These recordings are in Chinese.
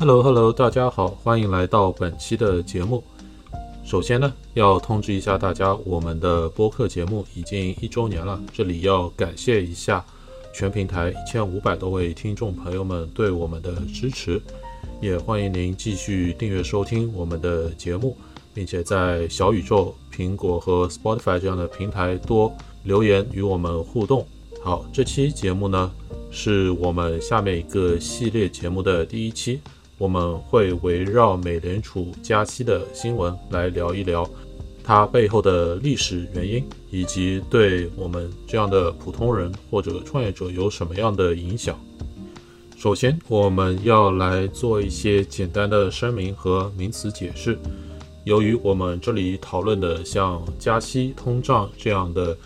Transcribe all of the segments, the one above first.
Hello Hello，大家好，欢迎来到本期的节目。首先呢，要通知一下大家，我们的播客节目已经一周年了，这里要感谢一下全平台一千五百多位听众朋友们对我们的支持，也欢迎您继续订阅收听我们的节目，并且在小宇宙、苹果和 Spotify 这样的平台多留言与我们互动。好，这期节目呢，是我们下面一个系列节目的第一期。我们会围绕美联储加息的新闻来聊一聊它背后的历史原因，以及对我们这样的普通人或者创业者有什么样的影响。首先，我们要来做一些简单的声明和名词解释。由于我们这里讨论的像加息、通胀这样的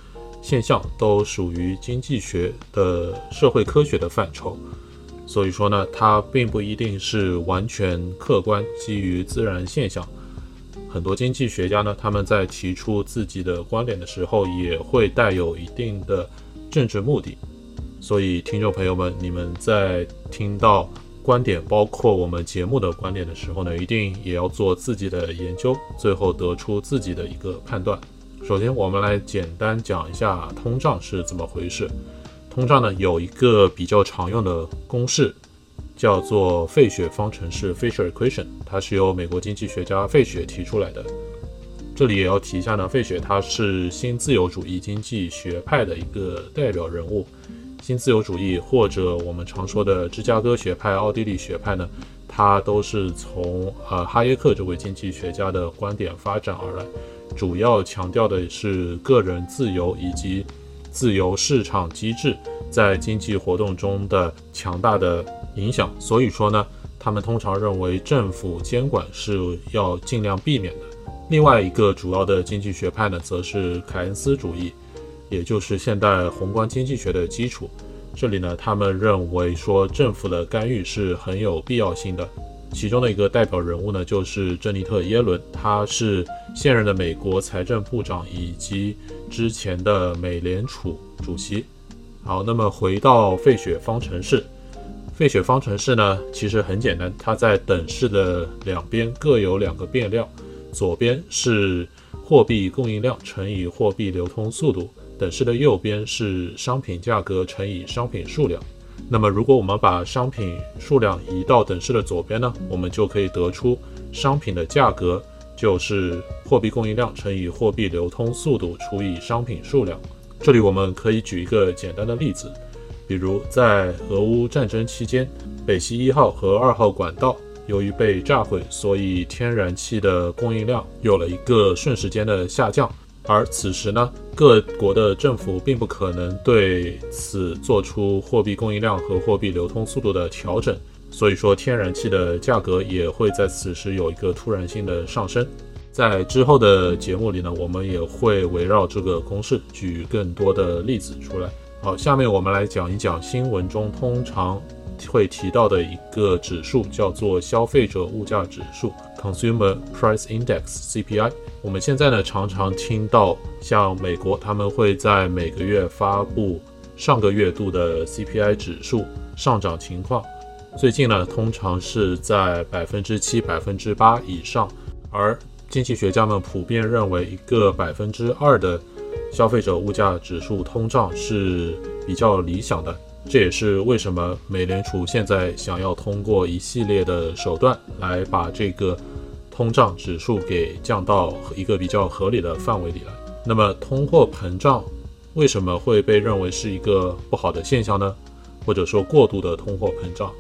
现象，都属于经济学的社会科学的范畴。所以说呢，它并不一定是完全客观基于自然现象。很多经济学家呢，他们在提出自己的观点的时候，也会带有一定的政治目的。所以，听众朋友们，你们在听到观点，包括我们节目的观点的时候呢，一定也要做自己的研究，最后得出自己的一个判断。首先，我们来简单讲一下通胀是怎么回事。通胀呢有一个比较常用的公式，叫做费雪方程式 （Fisher Equation），它是由美国经济学家费雪提出来的。这里也要提一下呢，费雪他是新自由主义经济学派的一个代表人物。新自由主义或者我们常说的芝加哥学派、奥地利学派呢，它都是从呃哈耶克这位经济学家的观点发展而来，主要强调的是个人自由以及。自由市场机制在经济活动中的强大的影响，所以说呢，他们通常认为政府监管是要尽量避免的。另外一个主要的经济学派呢，则是凯恩斯主义，也就是现代宏观经济学的基础。这里呢，他们认为说政府的干预是很有必要性的。其中的一个代表人物呢，就是珍妮特·耶伦，他是现任的美国财政部长以及之前的美联储主席。好，那么回到费雪方程式，费雪方程式呢，其实很简单，它在等式的两边各有两个变量，左边是货币供应量乘以货币流通速度，等式的右边是商品价格乘以商品数量。那么，如果我们把商品数量移到等式的左边呢，我们就可以得出商品的价格就是货币供应量乘以货币流通速度除以商品数量。这里我们可以举一个简单的例子，比如在俄乌战争期间，北溪一号和二号管道由于被炸毁，所以天然气的供应量有了一个瞬时间的下降。而此时呢，各国的政府并不可能对此做出货币供应量和货币流通速度的调整，所以说天然气的价格也会在此时有一个突然性的上升。在之后的节目里呢，我们也会围绕这个公式举更多的例子出来。好，下面我们来讲一讲新闻中通常会提到的一个指数，叫做消费者物价指数 （Consumer Price Index，CPI）。我们现在呢，常常听到像美国，他们会在每个月发布上个月度的 CPI 指数上涨情况。最近呢，通常是在百分之七、百分之八以上。而经济学家们普遍认为，一个百分之二的消费者物价指数通胀是比较理想的。这也是为什么美联储现在想要通过一系列的手段来把这个。通胀指数给降到一个比较合理的范围里来。那么，通货膨胀为什么会被认为是一个不好的现象呢？或者说过度的通货膨胀？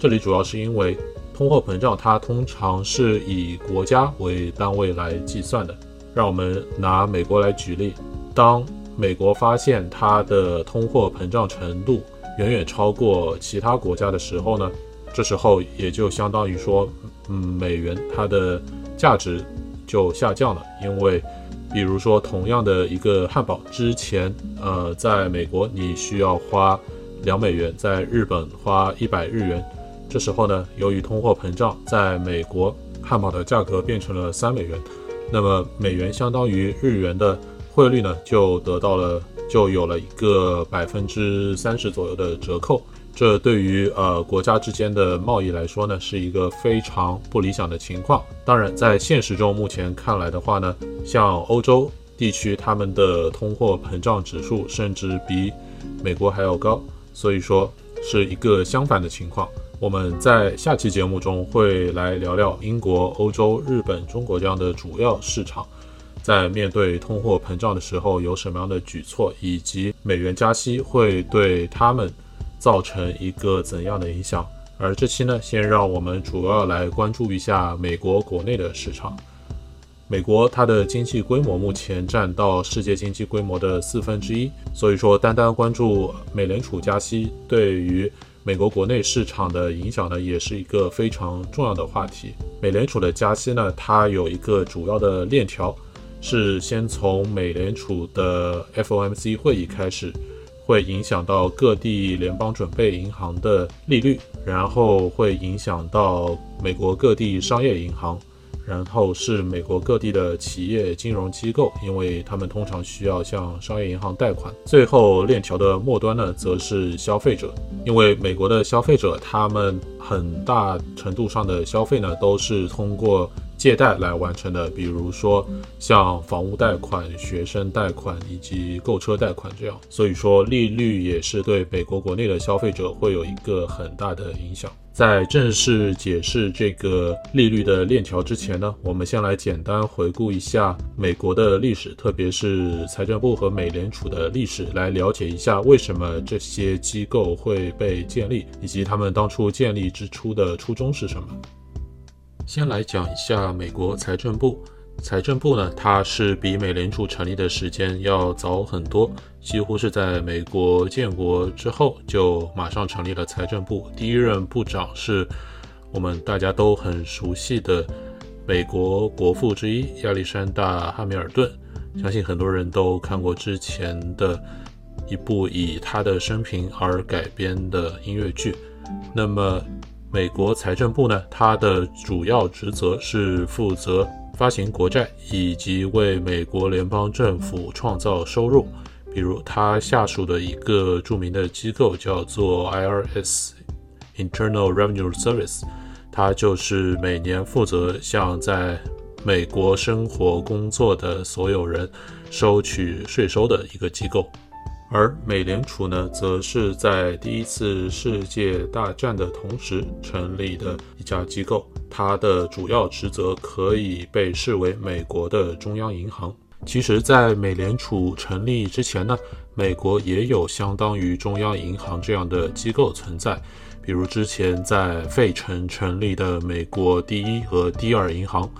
这里主要是因为通货膨胀它通常是以国家为单位来计算的。让我们拿美国来举例，当美国发现它的通货膨胀程度远远超过其他国家的时候呢？这时候也就相当于说，嗯，美元它的价值就下降了，因为，比如说同样的一个汉堡，之前，呃，在美国你需要花两美元，在日本花一百日元，这时候呢，由于通货膨胀，在美国汉堡的价格变成了三美元，那么美元相当于日元的汇率呢，就得到了，就有了一个百分之三十左右的折扣。这对于呃国家之间的贸易来说呢，是一个非常不理想的情况。当然，在现实中目前看来的话呢，像欧洲地区他们的通货膨胀指数甚至比美国还要高，所以说是一个相反的情况。我们在下期节目中会来聊聊英国、欧洲、日本、中国这样的主要市场。在面对通货膨胀的时候有什么样的举措，以及美元加息会对他们造成一个怎样的影响？而这期呢，先让我们主要来关注一下美国国内的市场。美国它的经济规模目前占到世界经济规模的四分之一，所以说单单关注美联储加息对于美国国内市场的影响呢，也是一个非常重要的话题。美联储的加息呢，它有一个主要的链条。是先从美联储的 FOMC 会议开始，会影响到各地联邦准备银行的利率，然后会影响到美国各地商业银行。然后是美国各地的企业金融机构，因为他们通常需要向商业银行贷款。最后链条的末端呢，则是消费者，因为美国的消费者他们很大程度上的消费呢，都是通过借贷来完成的，比如说像房屋贷款、学生贷款以及购车贷款这样。所以说利率也是对美国国内的消费者会有一个很大的影响。在正式解释这个利率的链条之前呢，我们先来简单回顾一下美国的历史，特别是财政部和美联储的历史，来了解一下为什么这些机构会被建立，以及他们当初建立之初的初衷是什么。先来讲一下美国财政部。财政部呢，它是比美联储成立的时间要早很多，几乎是在美国建国之后就马上成立了财政部。第一任部长是我们大家都很熟悉的美国国父之一亚历山大·汉密尔顿，相信很多人都看过之前的一部以他的生平而改编的音乐剧。那么，美国财政部呢，它的主要职责是负责。发行国债以及为美国联邦政府创造收入，比如它下属的一个著名的机构叫做 IRS（Internal Revenue Service），它就是每年负责向在美国生活工作的所有人收取税收的一个机构。而美联储呢，则是在第一次世界大战的同时成立的一家机构，它的主要职责可以被视为美国的中央银行。其实，在美联储成立之前呢，美国也有相当于中央银行这样的机构存在，比如之前在费城成立的美国第一和第二银行，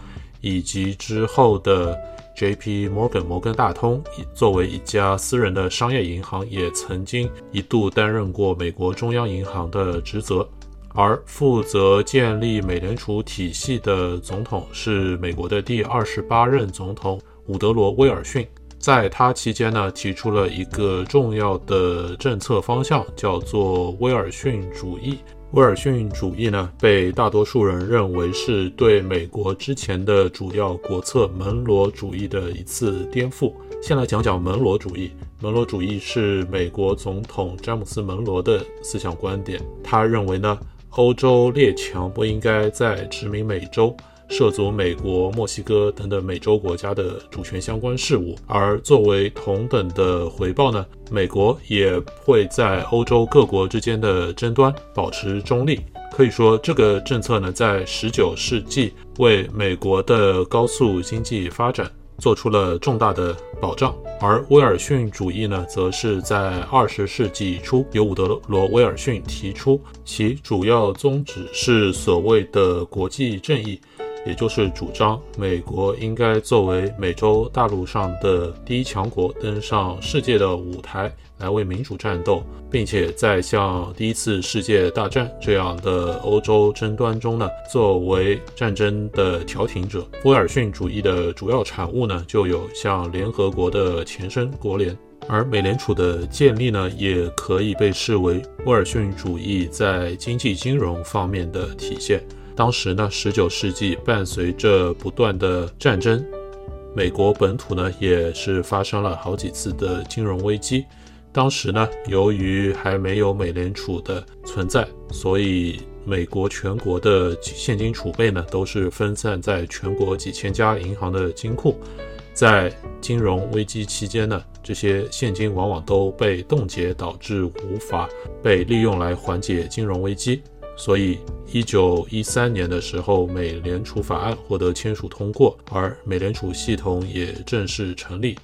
以及之后的。J.P. Morgan 摩根大通作为一家私人的商业银行，也曾经一度担任过美国中央银行的职责。而负责建立美联储体系的总统是美国的第二十八任总统伍德罗·威尔逊。在他期间呢，提出了一个重要的政策方向，叫做威尔逊主义。威尔逊主义呢，被大多数人认为是对美国之前的主要国策门罗主义的一次颠覆。先来讲讲门罗主义。门罗主义是美国总统詹姆斯·门罗的思想观点。他认为呢，欧洲列强不应该再殖民美洲。涉足美国、墨西哥等等美洲国家的主权相关事务，而作为同等的回报呢，美国也会在欧洲各国之间的争端保持中立。可以说，这个政策呢，在19世纪为美国的高速经济发展做出了重大的保障。而威尔逊主义呢，则是在20世纪初由伍德罗·威尔逊提出，其主要宗旨是所谓的国际正义。也就是主张美国应该作为美洲大陆上的第一强国，登上世界的舞台来为民主战斗，并且在像第一次世界大战这样的欧洲争端中呢，作为战争的调停者。威尔逊主义的主要产物呢，就有像联合国的前身国联，而美联储的建立呢，也可以被视为威尔逊主义在经济金融方面的体现。当时呢，十九世纪伴随着不断的战争，美国本土呢也是发生了好几次的金融危机。当时呢，由于还没有美联储的存在，所以美国全国的现金储备呢，都是分散在全国几千家银行的金库。在金融危机期间呢，这些现金往往都被冻结，导致无法被利用来缓解金融危机。所以，一九一三年的时候，美联储法案获得签署通过，而美联储系统也正式成立。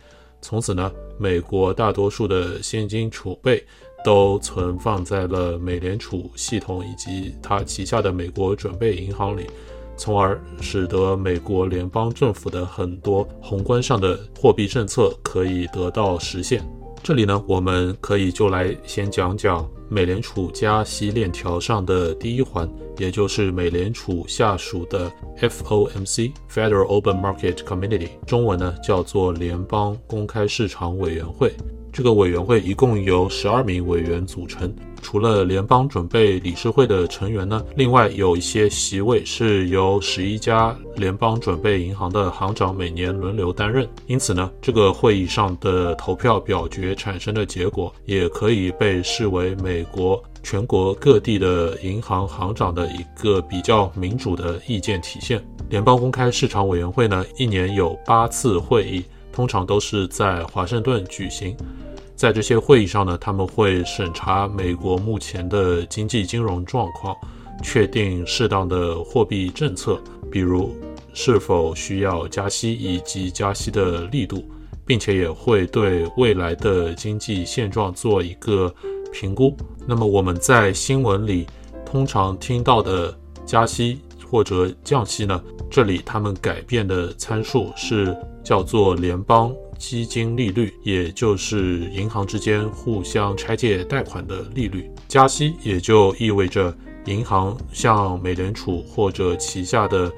从此呢，美国大多数的现金储备都存放在了美联储系统以及它旗下的美国准备银行里。从而使得美国联邦政府的很多宏观上的货币政策可以得到实现。这里呢，我们可以就来先讲讲美联储加息链条上的第一环，也就是美联储下属的 FOMC（Federal Open Market Committee），中文呢叫做联邦公开市场委员会。这个委员会一共由十二名委员组成。除了联邦准备理事会的成员呢，另外有一些席位是由十一家联邦准备银行的行长每年轮流担任。因此呢，这个会议上的投票表决产生的结果，也可以被视为美国全国各地的银行行长的一个比较民主的意见体现。联邦公开市场委员会呢，一年有八次会议，通常都是在华盛顿举行。在这些会议上呢，他们会审查美国目前的经济金融状况，确定适当的货币政策，比如是否需要加息以及加息的力度，并且也会对未来的经济现状做一个评估。那么我们在新闻里通常听到的加息或者降息呢？这里他们改变的参数是叫做联邦。基金利率，也就是银行之间互相拆借贷款的利率，加息也就意味着银行向美联储或者旗下的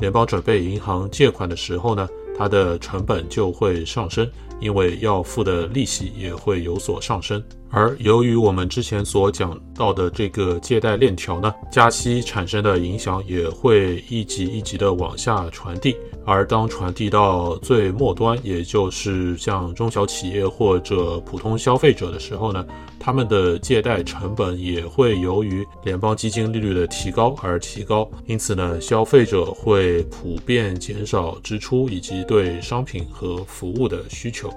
联邦准备银行借款的时候呢，它的成本就会上升，因为要付的利息也会有所上升。而由于我们之前所讲到的这个借贷链条呢，加息产生的影响也会一级一级的往下传递。而当传递到最末端，也就是像中小企业或者普通消费者的时候呢，他们的借贷成本也会由于联邦基金利率的提高而提高。因此呢，消费者会普遍减少支出以及对商品和服务的需求。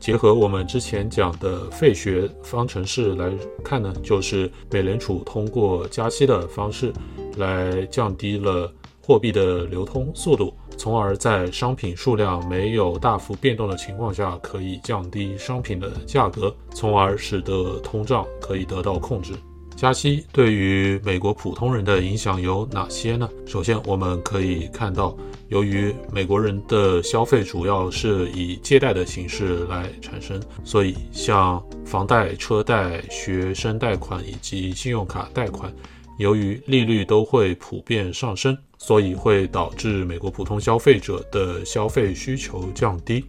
结合我们之前讲的费雪方程式来看呢，就是美联储通过加息的方式来降低了货币的流通速度。从而在商品数量没有大幅变动的情况下，可以降低商品的价格，从而使得通胀可以得到控制。加息对于美国普通人的影响有哪些呢？首先，我们可以看到，由于美国人的消费主要是以借贷的形式来产生，所以像房贷、车贷、学生贷款以及信用卡贷款。由于利率都会普遍上升，所以会导致美国普通消费者的消费需求降低，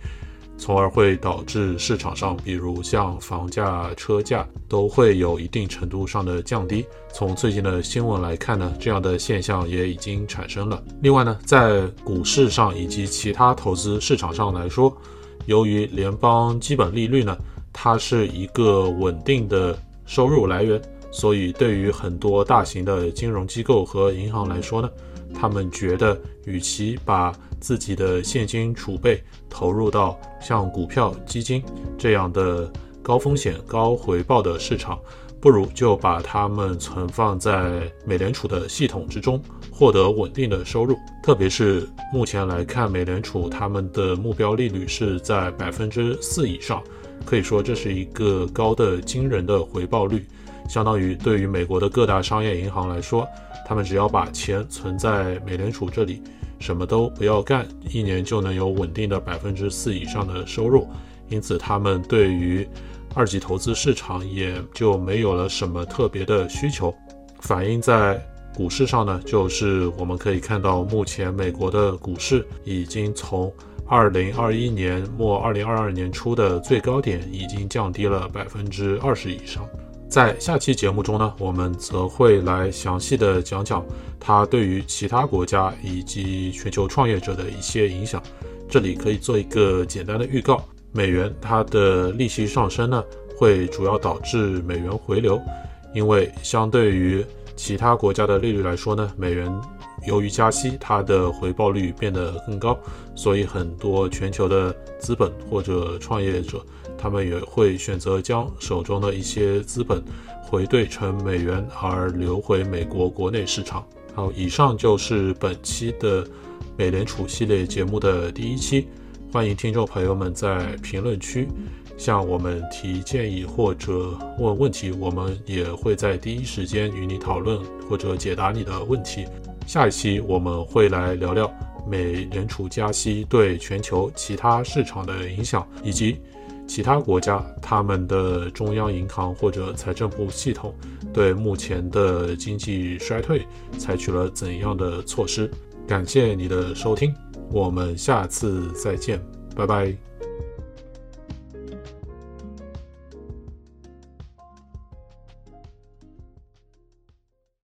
从而会导致市场上，比如像房价、车价都会有一定程度上的降低。从最近的新闻来看呢，这样的现象也已经产生了。另外呢，在股市上以及其他投资市场上来说，由于联邦基本利率呢，它是一个稳定的收入来源。所以，对于很多大型的金融机构和银行来说呢，他们觉得，与其把自己的现金储备投入到像股票、基金这样的高风险高回报的市场，不如就把它们存放在美联储的系统之中，获得稳定的收入。特别是目前来看，美联储他们的目标利率是在百分之四以上，可以说这是一个高的惊人的回报率。相当于对于美国的各大商业银行来说，他们只要把钱存在美联储这里，什么都不要干，一年就能有稳定的百分之四以上的收入。因此，他们对于二级投资市场也就没有了什么特别的需求。反映在股市上呢，就是我们可以看到，目前美国的股市已经从二零二一年末、二零二二年初的最高点，已经降低了百分之二十以上。在下期节目中呢，我们则会来详细的讲讲它对于其他国家以及全球创业者的一些影响。这里可以做一个简单的预告：美元它的利息上升呢，会主要导致美元回流，因为相对于其他国家的利率来说呢，美元由于加息，它的回报率变得更高，所以很多全球的资本或者创业者，他们也会选择将手中的一些资本回兑成美元，而流回美国国内市场。好，以上就是本期的美联储系列节目的第一期。欢迎听众朋友们在评论区向我们提建议或者问问题，我们也会在第一时间与你讨论或者解答你的问题。下一期我们会来聊聊美联储加息对全球其他市场的影响，以及其他国家他们的中央银行或者财政部系统对目前的经济衰退采取了怎样的措施。感谢你的收听。我们下次再见，拜拜。